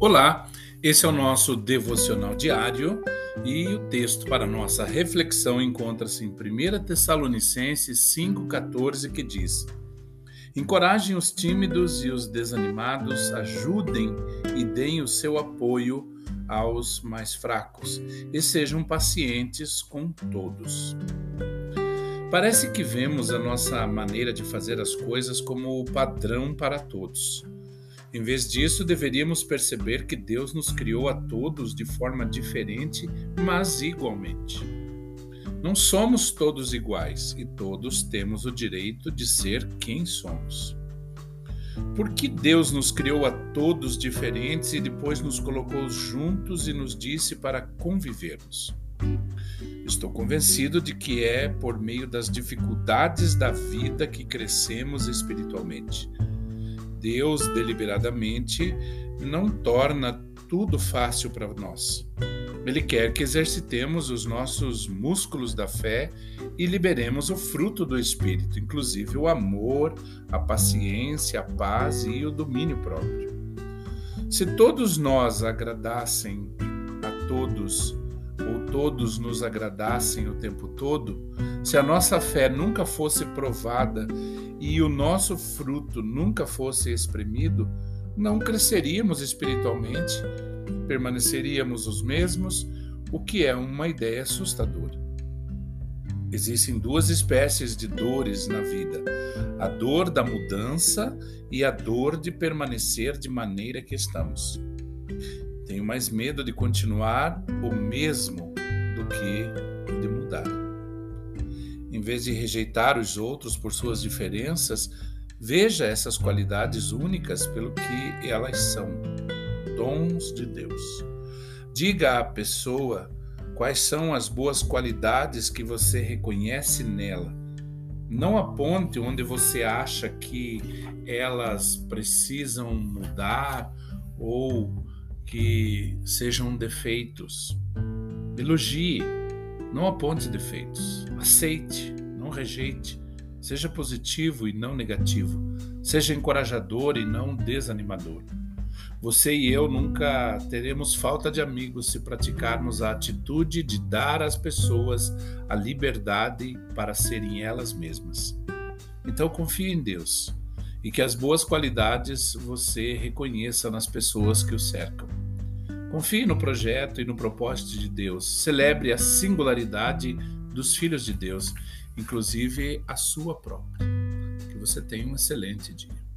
Olá, esse é o nosso devocional diário e o texto para nossa reflexão encontra-se em 1 Tessalonicenses 5,14 que diz: Encorajem os tímidos e os desanimados, ajudem e deem o seu apoio aos mais fracos e sejam pacientes com todos. Parece que vemos a nossa maneira de fazer as coisas como o padrão para todos. Em vez disso, deveríamos perceber que Deus nos criou a todos de forma diferente, mas igualmente. Não somos todos iguais e todos temos o direito de ser quem somos. Por que Deus nos criou a todos diferentes e depois nos colocou juntos e nos disse para convivermos? Estou convencido de que é por meio das dificuldades da vida que crescemos espiritualmente. Deus deliberadamente não torna tudo fácil para nós. Ele quer que exercitemos os nossos músculos da fé e liberemos o fruto do Espírito, inclusive o amor, a paciência, a paz e o domínio próprio. Se todos nós agradassem a todos, todos nos agradassem o tempo todo, se a nossa fé nunca fosse provada e o nosso fruto nunca fosse exprimido, não cresceríamos espiritualmente, permaneceríamos os mesmos, o que é uma ideia assustadora. Existem duas espécies de dores na vida: a dor da mudança e a dor de permanecer de maneira que estamos. Tenho mais medo de continuar o mesmo que de mudar. Em vez de rejeitar os outros por suas diferenças, veja essas qualidades únicas pelo que elas são dons de Deus. Diga à pessoa quais são as boas qualidades que você reconhece nela. Não aponte onde você acha que elas precisam mudar ou que sejam defeitos. Elogie não aponte defeitos. Aceite, não rejeite. Seja positivo e não negativo. Seja encorajador e não desanimador. Você e eu nunca teremos falta de amigos se praticarmos a atitude de dar às pessoas a liberdade para serem elas mesmas. Então confie em Deus e que as boas qualidades você reconheça nas pessoas que o cercam. Confie no projeto e no propósito de Deus. Celebre a singularidade dos filhos de Deus, inclusive a sua própria. Que você tenha um excelente dia.